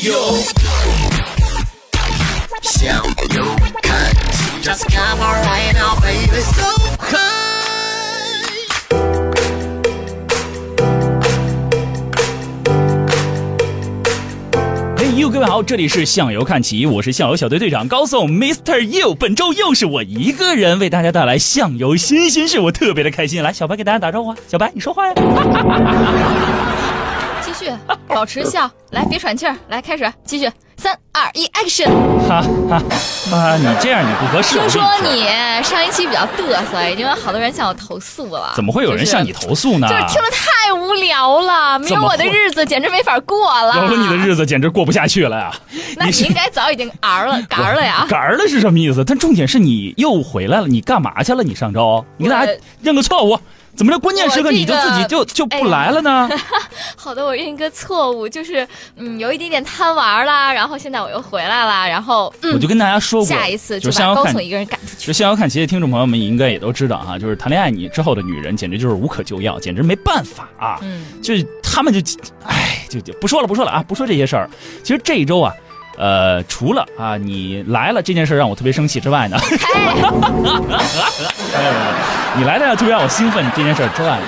呦，向右看齐，Just come on right now, baby, so high。嘿呦，各位好，这里是向游看齐，我是向游小队队长高颂 Mr. You。本周又是我一个人为大家带来向游新鲜事，我特别的开心。来，小白给大家打招呼啊，小白你说话呀。继续，保持笑，来别喘气儿，来开始，继续，三二一，action。哈哈啊，你这样你不合适。听说你上一期比较嘚瑟，已经有好多人向我投诉了。怎么会有人向你投诉呢？就是听着太无聊了，没有我的日子简直没法过了。有了你的日子简直过不下去了呀！那你应该早已经儿了，嘎儿了呀。嘎儿了是什么意思？但重点是你又回来了，你干嘛去了？你上周你跟大家认个错误，怎么这关键时刻你就自己个就就不来了呢？好的，我认一个错误，就是嗯，有一点点贪玩啦，然后现在我又回来了，然后嗯，我就跟大家说过，下一次就就是把高总一个人赶出去。就逍遥看齐的听众朋友们应该也都知道哈，就是谈恋爱你之后的女人简直就是无可救药，简直没办法啊！嗯，就是他们就，哎，就就不说了不说了啊，不说这些事儿。其实这一周啊，呃，除了啊你来了这件事让我特别生气之外呢，你来了特别让我兴奋这件事之外呢，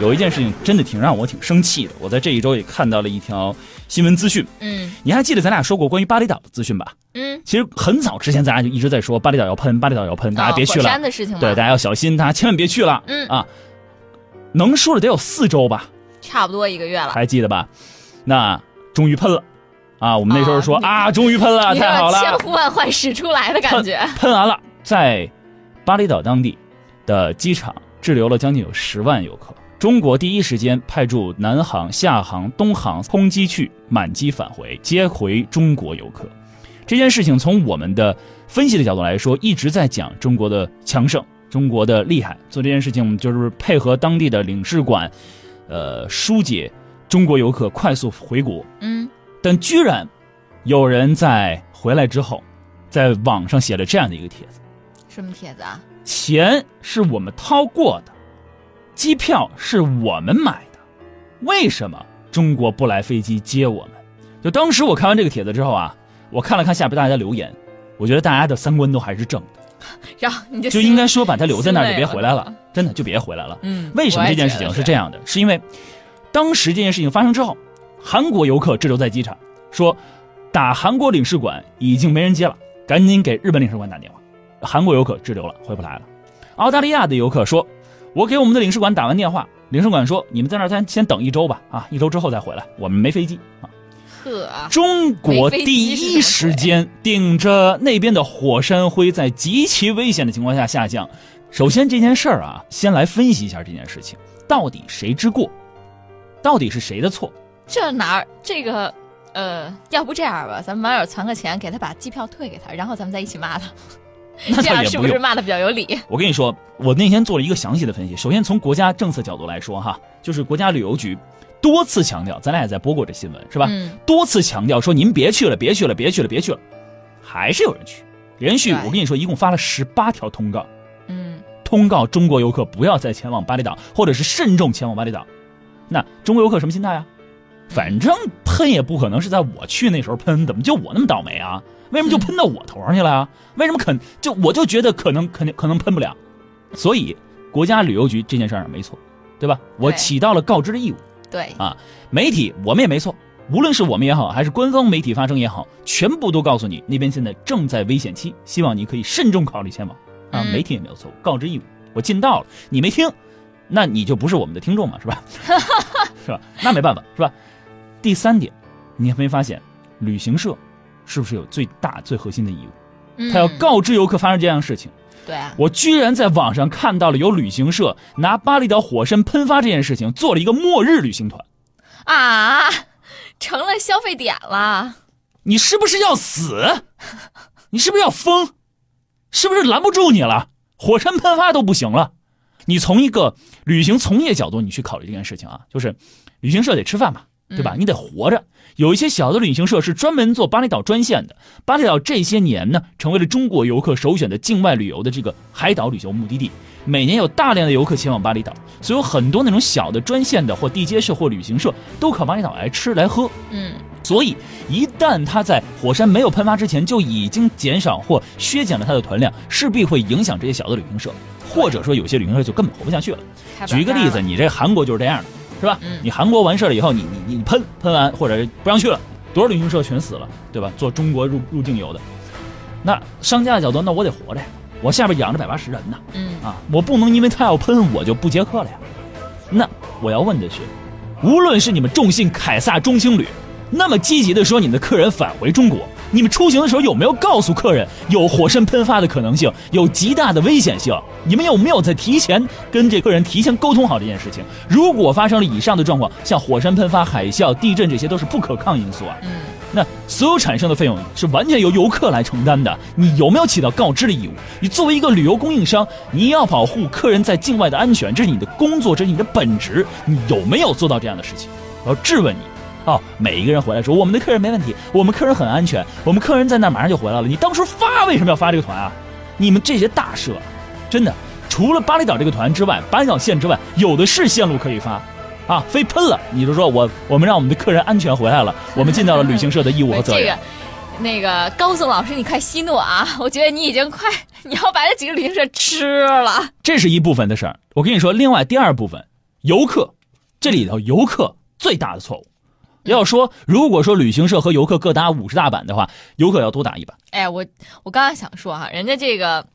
有一件事情真的挺让我挺生气的。我在这一周也看到了一条新闻资讯，嗯你还记得咱俩说过关于巴厘岛的资讯吧？嗯，其实很早之前，咱俩就一直在说巴厘岛要喷，巴厘岛要喷，大家别去了。山的事情嘛，对，大家要小心，大家千万别去了。嗯啊，能说了得有四周吧，差不多一个月了。还记得吧？那终于喷了，啊，我们那时候说、哦啊，终于喷了，太好了，千呼万唤始出来的感觉。喷完了，在巴厘岛当地的机场滞留了将近有十万游客。中国第一时间派驻南航、厦航、东航空机去满机返回，接回中国游客。这件事情从我们的分析的角度来说，一直在讲中国的强盛，中国的厉害。做这件事情，我们就是配合当地的领事馆，呃，疏解中国游客快速回国。嗯，但居然有人在回来之后，在网上写了这样的一个帖子：什么帖子啊？钱是我们掏过的，机票是我们买的，为什么中国不来飞机接我们？就当时我看完这个帖子之后啊，我看了看下边大家留言，我觉得大家的三观都还是正的，然后你就就应该说把他留在那儿就别回来了，真的就别回来了。嗯，为什么这件事情是这？样的？是因为当时这件事情发生之后，韩国游客滞留在机场，说打韩国领事馆已经没人接了，赶紧给日本领事馆打电话。韩国游客滞留了，回不来了。澳大利亚的游客说，我给我们的领事馆打完电话，领事馆说你们在那儿先先等一周吧，啊，一周之后再回来，我们没飞机啊。呵啊，中国第一时间顶着那边的火山灰，在极其危险的情况下下降。首先这件事儿啊，先来分析一下这件事情，到底谁之过，到底是谁的错？这哪儿这个呃，要不这样吧，咱们网友攒个钱，给他把机票退给他，然后咱们再一起骂他，那 这。样是不是骂的比较有理？我跟你说，我那天做了一个详细的分析。首先从国家政策角度来说，哈，就是国家旅游局多次强调，咱俩也在播过这新闻，是吧？嗯，多次强调说您别去了，别去了，别去了，别去了，还是有人去。连续我跟你说，一共发了十八条通告。嗯，通告中国游客不要再前往巴厘岛，或者是慎重前往巴厘岛。那中国游客什么心态啊？反正喷也不可能是在我去那时候喷，怎么就我那么倒霉啊？为什么就喷到我头上去了啊？为什么肯就我就觉得可能肯定可能喷不了？所以国家旅游局这件事儿没错，对吧？我起到了告知的义务。对啊，媒体我们也没错，无论是我们也好，还是官方媒体发声也好，全部都告诉你那边现在正在危险期，希望你可以慎重考虑前往。啊，嗯媒体也没有错误，告知义务我尽到了，你没听，那你就不是我们的听众嘛，是吧？是吧？那没办法，是吧？第三点，你有没有发现，旅行社是不是有最大最核心的义务？嗯他要告知游客发生这样的事情。对啊，我居然在网上看到了有旅行社拿巴厘岛火山喷发这件事情做了一个末日旅行团。啊，成了消费点了。你是不是要死？你是不是要疯？是不是拦不住你了？火山喷发都不行了。你从一个旅行从业角度，你去考虑这件事情啊，就是旅行社得吃饭嘛，对吧？嗯你得活着。有一些小的旅行社是专门做巴厘岛专线的。巴厘岛这些年呢，成为了中国游客首选的境外旅游的这个海岛旅游目的地。每年有大量的游客前往巴厘岛，所以有很多那种小的专线的或地接社或旅行社都靠巴厘岛来吃来喝。嗯，所以，一旦它在火山没有喷发之前就已经减少或削减了它的团量，势必会影响这些小的旅行社，或者说有些旅行社就根本活不下去了举一个例子，你这韩国就是这样的，是吧？嗯你韩国完事儿了以后，你你你喷喷完或者不让去了，多少旅行社全死了，对吧？做中国入入境游的，那商家的角度，那我得活着呀，我下边养着百八十人呢，嗯，啊，我不能因为他要喷我就不接客了呀。那我要问的是，无论是你们重信凯撒中青旅那么积极的说你们的客人返回中国，你们出行的时候有没有告诉客人有火山喷发的可能性，有极大的危险性？你们有没有在提前跟这客人提前沟通好这件事情？如果发生了以上的状况，像火山喷发、海啸、地震这些都是不可抗因素啊。嗯，那所有产生的费用是完全由游客来承担的，你有没有起到告知的义务？你作为一个旅游供应商，你要保护客人在境外的安全，这是你的工作，这是你的本职，你有没有做到这样的事情？我要质问你。哦，每一个人回来说我们的客人没问题，我们客人很安全，我们客人在那儿马上就回来了。你当初发为什么要发这个团啊？你们这些大社，真的除了巴厘岛这个团之外，巴厘岛线之外，有的是线路可以发。啊，飞喷了，你就说我我们让我们的客人安全回来了，我们尽到了旅行社的义务和责任。这个。那个高总老师，你快息怒啊！我觉得你已经快，你要把这几个旅行社吃了。这是一部分的事儿。我跟你说，另外第二部分，游客，这里头游客最大的错误。要说，如果说旅行社和游客各打五十大板的话，游客要多打一板。哎，我我刚刚想说哈、人家这个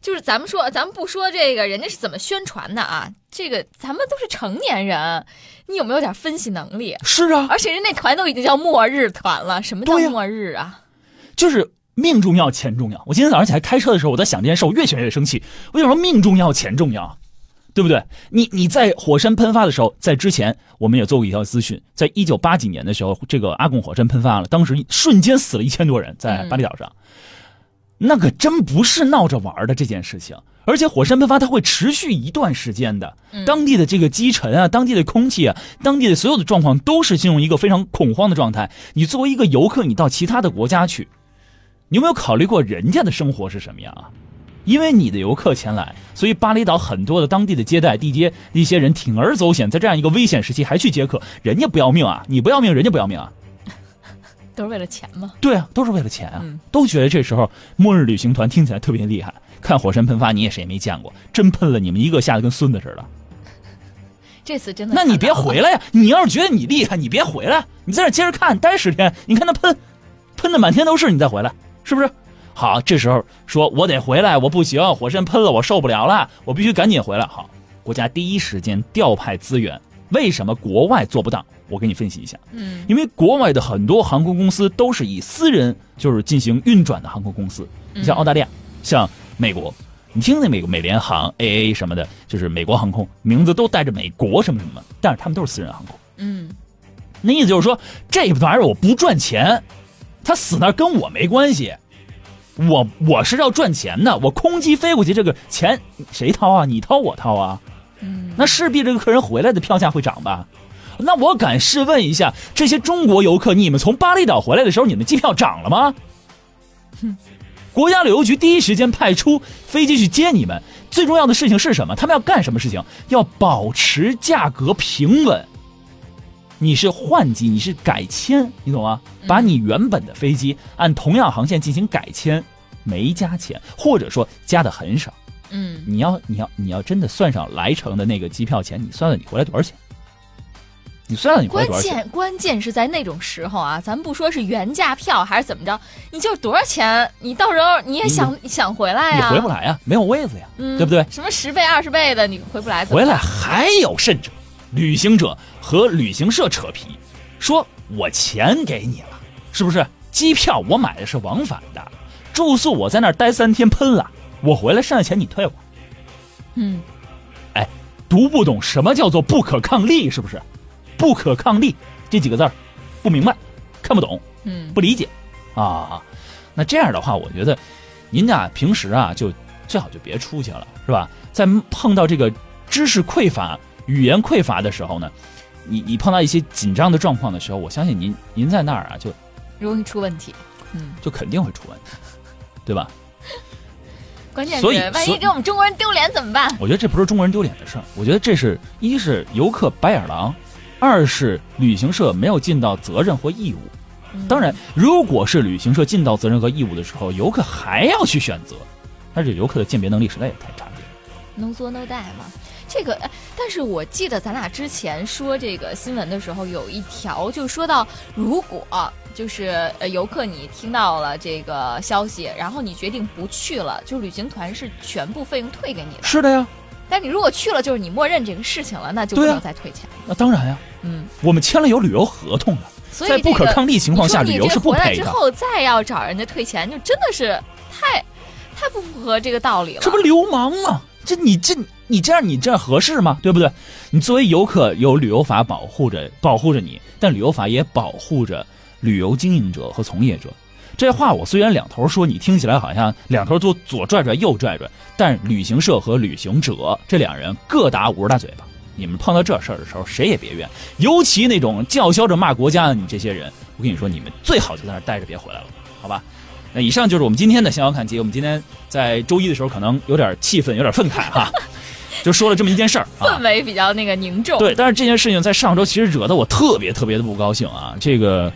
就是咱们说，咱们不说这个人家是怎么宣传的啊，这个咱们都是成年人，你有没有点分析能力？是啊，而且人那团都已经叫末日团了，什么叫末日啊？就是命重要，钱重要。我今天早上起来开车的时候，我在想这件事，我越想越生气。我就说命重要，钱重要，对不对？你你在火山喷发的时候，在之前我们也做过一条资讯，在一九八几年的时候，这个阿贡火山喷发了，当时瞬间死了一千多人，在巴厘岛上，那可真不是闹着玩的这件事情。而且火山喷发它会持续一段时间的，嗯当地的这个积尘啊，当地的空气啊，当地的所有的状况都是进入一个非常恐慌的状态。你作为一个游客，你到其他的国家去，你有没有考虑过人家的生活是什么样啊？因为你的游客前来，所以巴厘岛很多的当地的接待地接一些人铤而走险，在这样一个危险时期还去接客，人家不要命啊，你不要命，人家不要命啊。都是为了钱吗？对啊，都是为了钱啊，嗯都觉得这时候末日旅行团听起来特别厉害。看火山喷发，你也谁也没见过，真喷了，你们一个吓得跟孙子似的。这次真的，那你别回来呀！你要是觉得你厉害，你别回来，你在这接着看，待十天，你看他喷，喷的满天都是，你再回来，是不是？好，这时候说我得回来，我不行，火山喷了，我受不了了，我必须赶紧回来。好，国家第一时间调派资源，为什么国外做不到？我给你分析一下。嗯因为国外的很多航空公司都是以私人就是进行运转的航空公司，你像澳大利亚，像美国，你听那美国美联航、AA 什么的，就是美国航空，名字都带着美国什么什么，但是他们都是私人航空。嗯那意思就是说，这玩意儿我不赚钱，他死那跟我没关系。我我是要赚钱的，我空机飞过去，这个钱谁掏啊？你掏我掏啊？嗯，那势必这个客人回来的票价会涨吧？那我敢试问一下，这些中国游客，你们从巴厘岛回来的时候，你们机票涨了吗？哼国家旅游局第一时间派出飞机去接你们，最重要的事情是什么？他们要干什么事情？要保持价格平稳。你是换机，你是改签，你懂吗？把你原本的飞机按同样航线进行改签，没加钱，或者说加的很少。嗯你要你要你要真的算上来程的那个机票钱，你算算你回来多少钱？你算算你回来关多少钱？键关键是在那种时候啊，咱不说是原价票还是怎么着，你就是多少钱，你到时候你也想想回来你呀、回不来呀，没有位子呀，嗯，对不对？什么十倍、二十倍的，你回不来怎么，回来还有甚者，旅行者和旅行社扯皮，说我钱给你了，是不是？机票我买的是往返的，住宿我在那儿待三天喷了，我回来剩下钱你退我。嗯，哎读不懂什么叫做不可抗力，是不是？不可抗力这几个字儿不明白，看不懂，嗯不理解啊。那这样的话，我觉得您啊平时啊就最好就别出去了，是吧？在碰到这个知识匮乏、语言匮乏的时候呢，你你碰到一些紧张的状况的时候，我相信您您在那儿啊就容易出问题。嗯，就肯定会出问题，对吧？关键所以是万一给我们中国人丢脸怎么办？我觉得这不是中国人丢脸的事儿，我觉得这是一是游客白眼狼，二是旅行社没有尽到责任或义务。当然，如果是旅行社尽到责任和义务的时候，游客还要去选择，但是游客的鉴别能力实在也太差了。no 作 no die 嘛。这个，呃但是我记得咱俩之前说这个新闻的时候，有一条就说到，如果就是呃游客你听到了这个消息，然后你决定不去了，就旅行团是全部费用退给你的。是的呀，但你如果去了，就是你默认这个事情了，那就不能再退钱。那当然呀，嗯，我们签了有旅游合同的，所以在不可抗力情况下，旅游是不赔的。之后再要找人家退钱，就真的是太太不符合这个道理了。这不流氓吗？这你这你这样你这样合适吗？对不对？你作为游客，有旅游法保护着保护着你，但旅游法也保护着旅游经营者和从业者。这话我虽然两头说，你听起来好像两头都左拽拽右拽拽，但旅行社和旅行者这两人各打五十大嘴巴。你们碰到这事儿的时候，谁也别怨，尤其那种叫嚣着骂国家的你这些人，我跟你说，你们最好就在那儿待着，别回来了，好吧？那以上就是我们今天的逍遥看集。我们今天在周一的时候可能有点气愤，有点愤慨哈，就说了这么一件事儿啊氛。围比较那个凝重。对，但是这件事情在上周其实惹得我特别特别的不高兴啊。这个，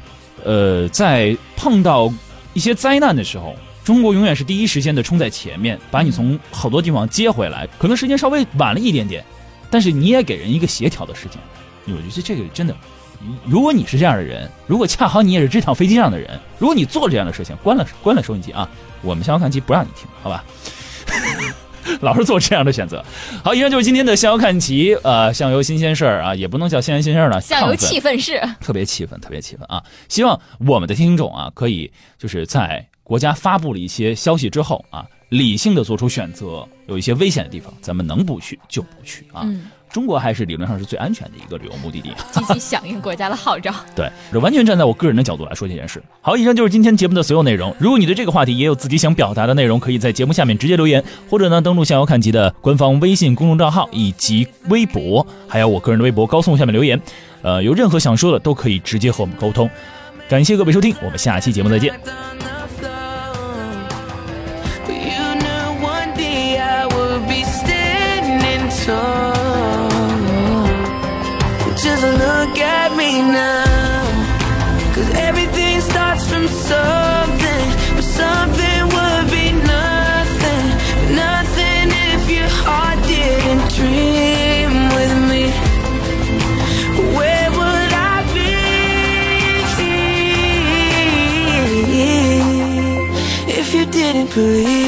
呃，在碰到一些灾难的时候，中国永远是第一时间的冲在前面，把你从好多地方接回来。可能时间稍微晚了一点点，但是你也给人一个协调的时间。我觉得这个真的，如果你是这样的人，如果恰好你也是这趟飞机上的人，如果你做这样的事情，关了关了收音机啊，我们逍遥看集不让你听，好吧？老是做这样的选择。好，以上就是今天的向游看齐，呃，向游新鲜事儿啊，也不能叫新鲜新鲜事儿了，向游气氛是。特别气愤，特别气愤啊！希望我们的听众啊，可以就是在国家发布了一些消息之后啊，理性的做出选择。有一些危险的地方，咱们能不去就不去啊。嗯，中国还是理论上是最安全的一个旅游目的地。积极响应国家的号召。对，这完全站在我个人的角度来说这件事。好，以上就是今天节目的所有内容。如果你对这个话题也有自己想表达的内容，可以在节目下面直接留言，或者呢登录向遥看集的官方微信公众账号以及微博，还有我个人的微博高送下面留言。呃，有任何想说的都可以直接和我们沟通。感谢各位收听，我们下期节目再见。Cause everything starts from something But something would be nothing. Nothing if your heart didn't dream with me. Where would I be? If you didn't believe